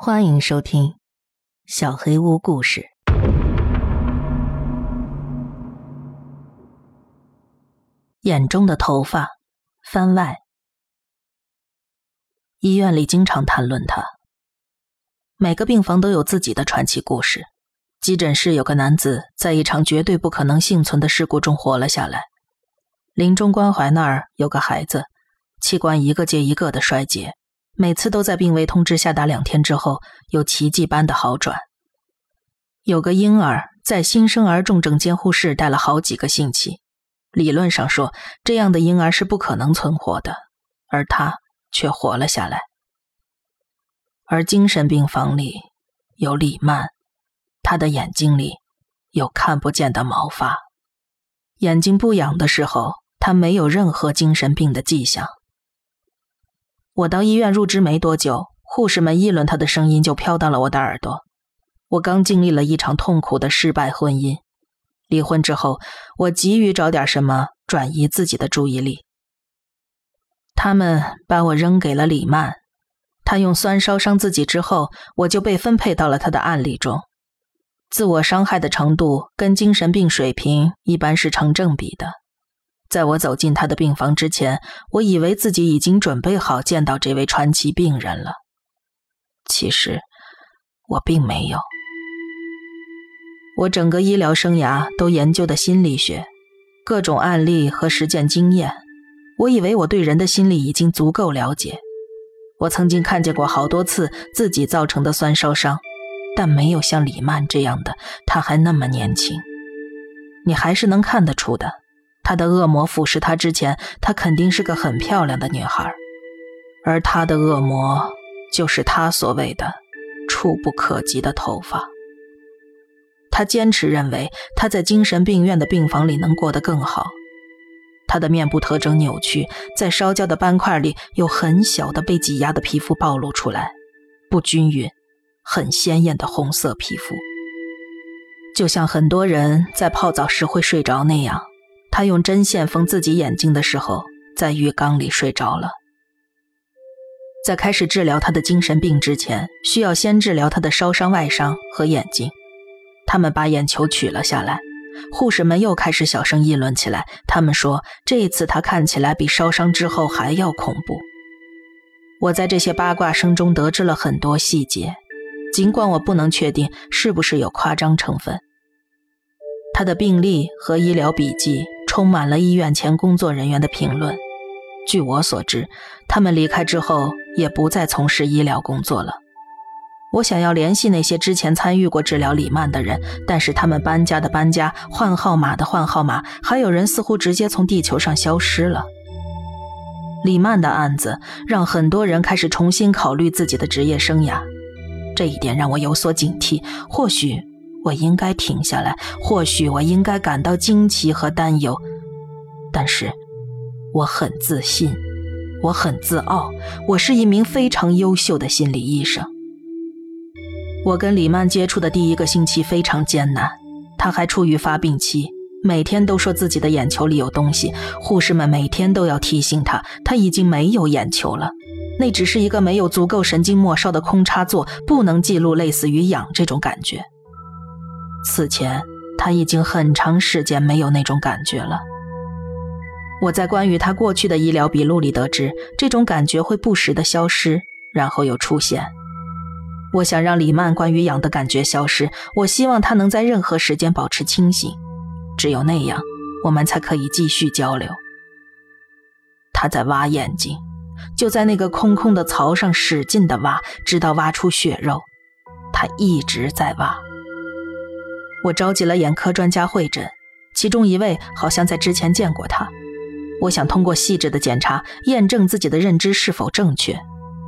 欢迎收听《小黑屋故事》。眼中的头发，番外。医院里经常谈论他。每个病房都有自己的传奇故事。急诊室有个男子在一场绝对不可能幸存的事故中活了下来。临终关怀那儿有个孩子，器官一个接一个的衰竭。每次都在病危通知下达两天之后，有奇迹般的好转。有个婴儿在新生儿重症监护室待了好几个星期，理论上说，这样的婴儿是不可能存活的，而他却活了下来。而精神病房里有李曼，他的眼睛里有看不见的毛发，眼睛不痒的时候，他没有任何精神病的迹象。我到医院入职没多久，护士们议论他的声音就飘到了我的耳朵。我刚经历了一场痛苦的失败婚姻，离婚之后，我急于找点什么转移自己的注意力。他们把我扔给了李曼，他用酸烧伤自己之后，我就被分配到了他的案例中。自我伤害的程度跟精神病水平一般是成正比的。在我走进他的病房之前，我以为自己已经准备好见到这位传奇病人了。其实，我并没有。我整个医疗生涯都研究的心理学，各种案例和实践经验，我以为我对人的心理已经足够了解。我曾经看见过好多次自己造成的酸烧伤，但没有像李曼这样的，她还那么年轻。你还是能看得出的。他的恶魔腐蚀他之前，她肯定是个很漂亮的女孩，而他的恶魔就是他所谓的触不可及的头发。他坚持认为他在精神病院的病房里能过得更好。他的面部特征扭曲，在烧焦的斑块里有很小的被挤压的皮肤暴露出来，不均匀，很鲜艳的红色皮肤，就像很多人在泡澡时会睡着那样。他用针线缝自己眼睛的时候，在浴缸里睡着了。在开始治疗他的精神病之前，需要先治疗他的烧伤外伤和眼睛。他们把眼球取了下来，护士们又开始小声议论起来。他们说，这一次他看起来比烧伤之后还要恐怖。我在这些八卦声中得知了很多细节，尽管我不能确定是不是有夸张成分。他的病历和医疗笔记。充满了医院前工作人员的评论。据我所知，他们离开之后也不再从事医疗工作了。我想要联系那些之前参与过治疗李曼的人，但是他们搬家的搬家，换号码的换号码，还有人似乎直接从地球上消失了。李曼的案子让很多人开始重新考虑自己的职业生涯，这一点让我有所警惕。或许。我应该停下来，或许我应该感到惊奇和担忧，但是我很自信，我很自傲，我是一名非常优秀的心理医生。我跟李曼接触的第一个星期非常艰难，他还处于发病期，每天都说自己的眼球里有东西，护士们每天都要提醒他，他已经没有眼球了，那只是一个没有足够神经末梢的空插座，不能记录类似于痒这种感觉。此前，他已经很长时间没有那种感觉了。我在关于他过去的医疗笔录里得知，这种感觉会不时的消失，然后又出现。我想让李曼关于痒的感觉消失，我希望他能在任何时间保持清醒，只有那样，我们才可以继续交流。他在挖眼睛，就在那个空空的槽上使劲的挖，直到挖出血肉。他一直在挖。我召集了眼科专家会诊，其中一位好像在之前见过他。我想通过细致的检查，验证自己的认知是否正确，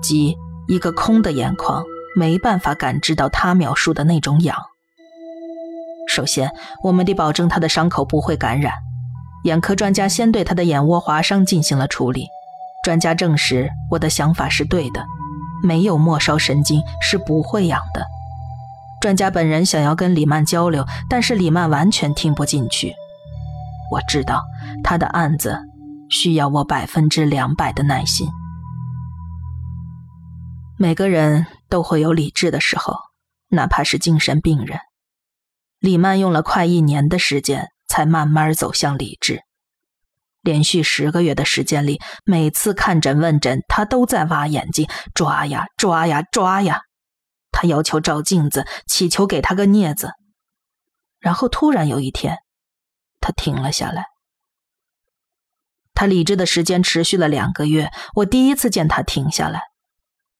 即一个空的眼眶没办法感知到他描述的那种痒。首先，我们得保证他的伤口不会感染。眼科专家先对他的眼窝划伤进行了处理。专家证实我的想法是对的，没有末梢神经是不会痒的。专家本人想要跟李曼交流，但是李曼完全听不进去。我知道他的案子需要我百分之两百的耐心。每个人都会有理智的时候，哪怕是精神病人。李曼用了快一年的时间，才慢慢走向理智。连续十个月的时间里，每次看诊问诊，他都在挖眼睛，抓呀抓呀抓呀。他要求照镜子，祈求给他个镊子。然后突然有一天，他停了下来。他理智的时间持续了两个月，我第一次见他停下来。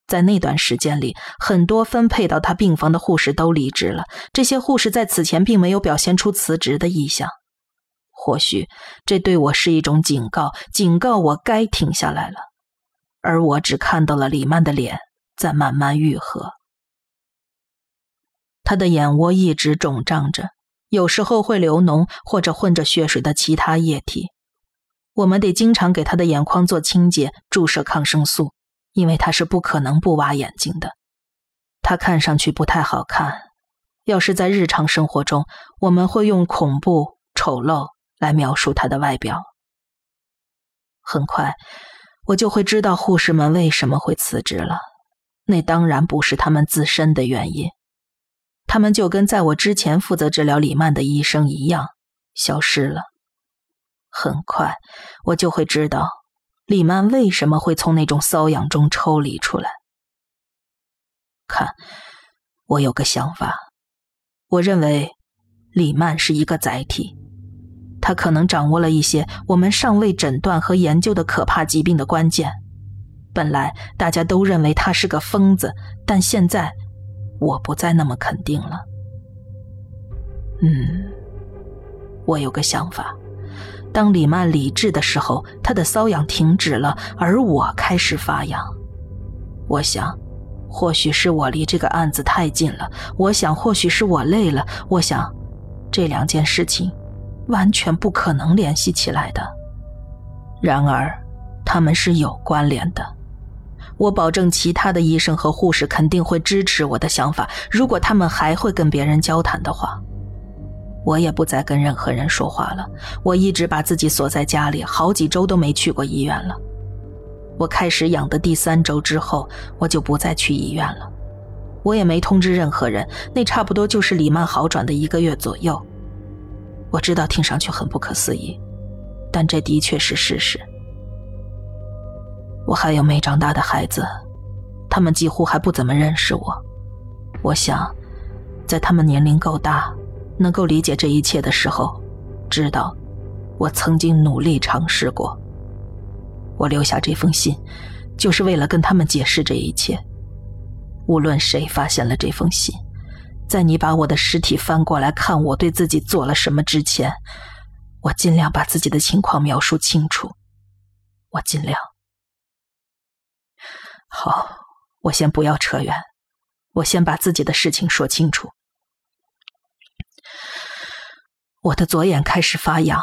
在那段时间里，很多分配到他病房的护士都离职了。这些护士在此前并没有表现出辞职的意向。或许这对我是一种警告，警告我该停下来了。而我只看到了李曼的脸在慢慢愈合，他的眼窝一直肿胀着，有时候会流脓或者混着血水的其他液体。我们得经常给他的眼眶做清洁，注射抗生素，因为他是不可能不挖眼睛的。他看上去不太好看，要是在日常生活中，我们会用恐怖、丑陋。来描述他的外表。很快，我就会知道护士们为什么会辞职了。那当然不是他们自身的原因，他们就跟在我之前负责治疗李曼的医生一样，消失了。很快，我就会知道李曼为什么会从那种瘙痒中抽离出来。看，我有个想法，我认为李曼是一个载体。他可能掌握了一些我们尚未诊断和研究的可怕疾病的关键。本来大家都认为他是个疯子，但现在我不再那么肯定了。嗯，我有个想法：当李曼理智的时候，她的瘙痒停止了，而我开始发痒。我想，或许是我离这个案子太近了；我想，或许是我累了；我想，这两件事情。完全不可能联系起来的。然而，他们是有关联的。我保证，其他的医生和护士肯定会支持我的想法。如果他们还会跟别人交谈的话，我也不再跟任何人说话了。我一直把自己锁在家里，好几周都没去过医院了。我开始养的第三周之后，我就不再去医院了。我也没通知任何人。那差不多就是李曼好转的一个月左右。我知道听上去很不可思议，但这的确是事实。我还有没长大的孩子，他们几乎还不怎么认识我。我想，在他们年龄够大，能够理解这一切的时候，知道我曾经努力尝试过。我留下这封信，就是为了跟他们解释这一切。无论谁发现了这封信。在你把我的尸体翻过来看我对自己做了什么之前，我尽量把自己的情况描述清楚。我尽量。好，我先不要扯远，我先把自己的事情说清楚。我的左眼开始发痒，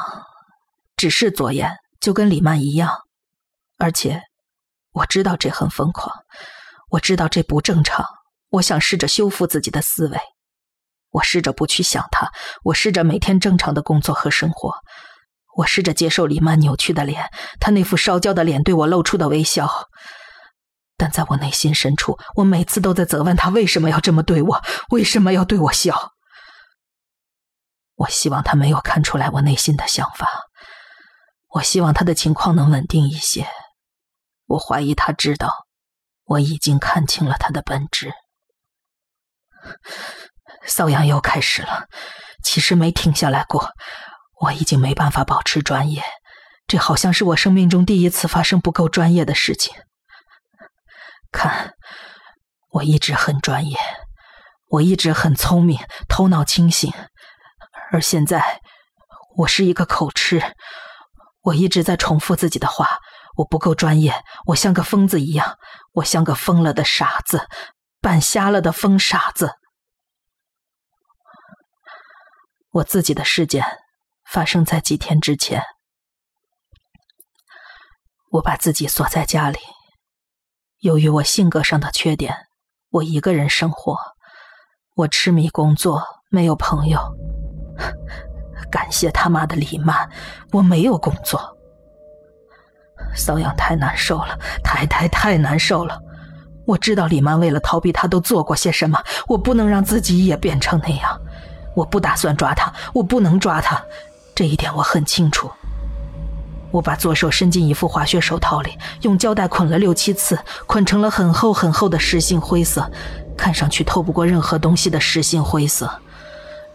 只是左眼，就跟李曼一样，而且我知道这很疯狂，我知道这不正常。我想试着修复自己的思维。我试着不去想他，我试着每天正常的工作和生活，我试着接受李曼扭曲的脸，他那副烧焦的脸对我露出的微笑。但在我内心深处，我每次都在责问他为什么要这么对我，为什么要对我笑。我希望他没有看出来我内心的想法，我希望他的情况能稳定一些。我怀疑他知道，我已经看清了他的本质。瘙痒又开始了，其实没停下来过。我已经没办法保持专业，这好像是我生命中第一次发生不够专业的事情。看，我一直很专业，我一直很聪明，头脑清醒，而现在我是一个口吃。我一直在重复自己的话，我不够专业，我像个疯子一样，我像个疯了的傻子，半瞎了的疯傻子。我自己的事件发生在几天之前，我把自己锁在家里。由于我性格上的缺点，我一个人生活，我痴迷工作，没有朋友。感谢他妈的李曼，我没有工作。瘙痒太难受了，太太太难受了。我知道李曼为了逃避他都做过些什么，我不能让自己也变成那样。我不打算抓他，我不能抓他，这一点我很清楚。我把左手伸进一副滑雪手套里，用胶带捆了六七次，捆成了很厚很厚的实心灰色，看上去透不过任何东西的实心灰色。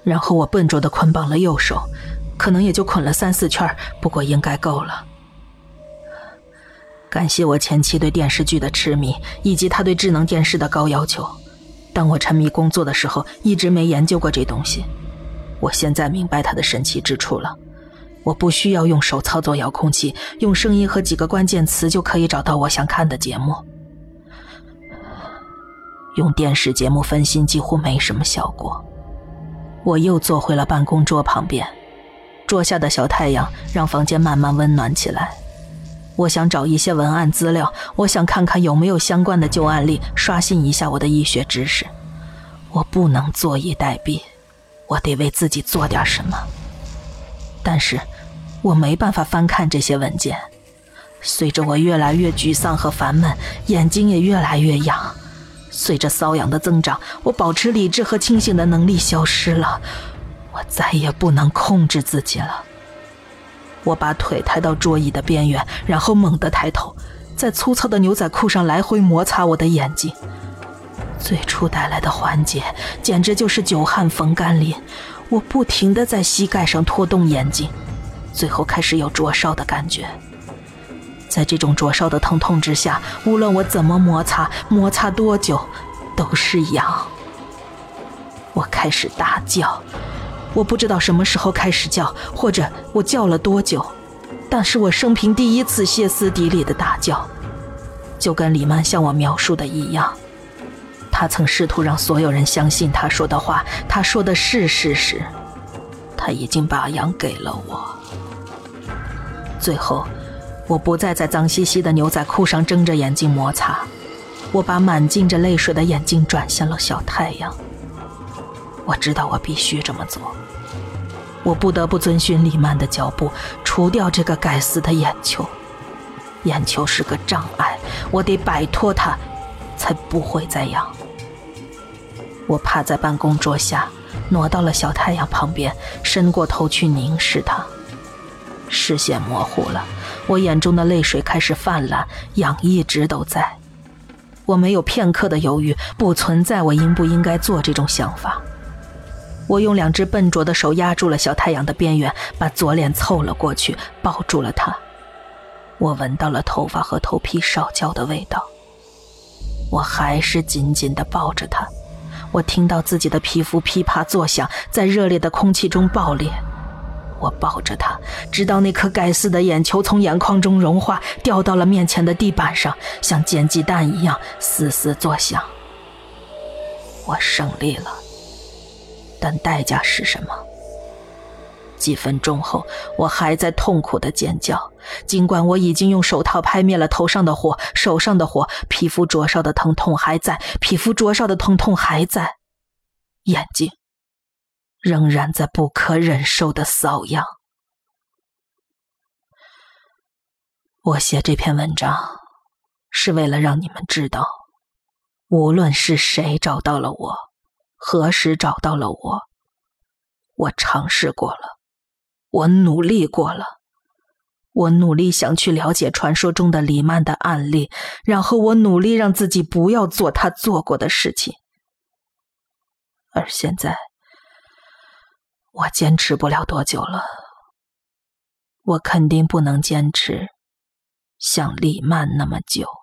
然后我笨拙地捆绑了右手，可能也就捆了三四圈，不过应该够了。感谢我前妻对电视剧的痴迷，以及她对智能电视的高要求。当我沉迷工作的时候，一直没研究过这东西。我现在明白它的神奇之处了。我不需要用手操作遥控器，用声音和几个关键词就可以找到我想看的节目。用电视节目分心几乎没什么效果。我又坐回了办公桌旁边，桌下的小太阳让房间慢慢温暖起来。我想找一些文案资料，我想看看有没有相关的旧案例，刷新一下我的医学知识。我不能坐以待毙，我得为自己做点什么。但是，我没办法翻看这些文件。随着我越来越沮丧和烦闷，眼睛也越来越痒。随着瘙痒的增长，我保持理智和清醒的能力消失了。我再也不能控制自己了。我把腿抬到桌椅的边缘，然后猛地抬头，在粗糙的牛仔裤上来回摩擦我的眼睛。最初带来的缓解，简直就是久旱逢甘霖。我不停地在膝盖上拖动眼睛，最后开始有灼烧的感觉。在这种灼烧的疼痛之下，无论我怎么摩擦，摩擦多久，都是痒。我开始大叫。我不知道什么时候开始叫，或者我叫了多久，但是我生平第一次歇斯底里的大叫，就跟李曼向我描述的一样。他曾试图让所有人相信他说的话，他说的是事实。他已经把羊给了我。最后，我不再在脏兮兮的牛仔裤上睁着眼睛摩擦，我把满浸着泪水的眼睛转向了小太阳。我知道我必须这么做，我不得不遵循李曼的脚步，除掉这个该死的眼球。眼球是个障碍，我得摆脱它，才不会再痒。我趴在办公桌下，挪到了小太阳旁边，伸过头去凝视它。视线模糊了，我眼中的泪水开始泛滥，痒一直都在。我没有片刻的犹豫，不存在我应不应该做这种想法。我用两只笨拙的手压住了小太阳的边缘，把左脸凑了过去，抱住了他。我闻到了头发和头皮烧焦的味道。我还是紧紧地抱着他。我听到自己的皮肤噼啪作响，在热烈的空气中爆裂。我抱着他，直到那颗该死的眼球从眼眶中融化，掉到了面前的地板上，像煎鸡蛋一样嘶嘶作响。我胜利了。但代价是什么？几分钟后，我还在痛苦的尖叫，尽管我已经用手套拍灭了头上的火、手上的火，皮肤灼烧的疼痛还在，皮肤灼烧的疼痛还在，眼睛仍然在不可忍受的瘙痒。我写这篇文章，是为了让你们知道，无论是谁找到了我。何时找到了我？我尝试过了，我努力过了，我努力想去了解传说中的李曼的案例，然后我努力让自己不要做他做过的事情。而现在，我坚持不了多久了。我肯定不能坚持像李曼那么久。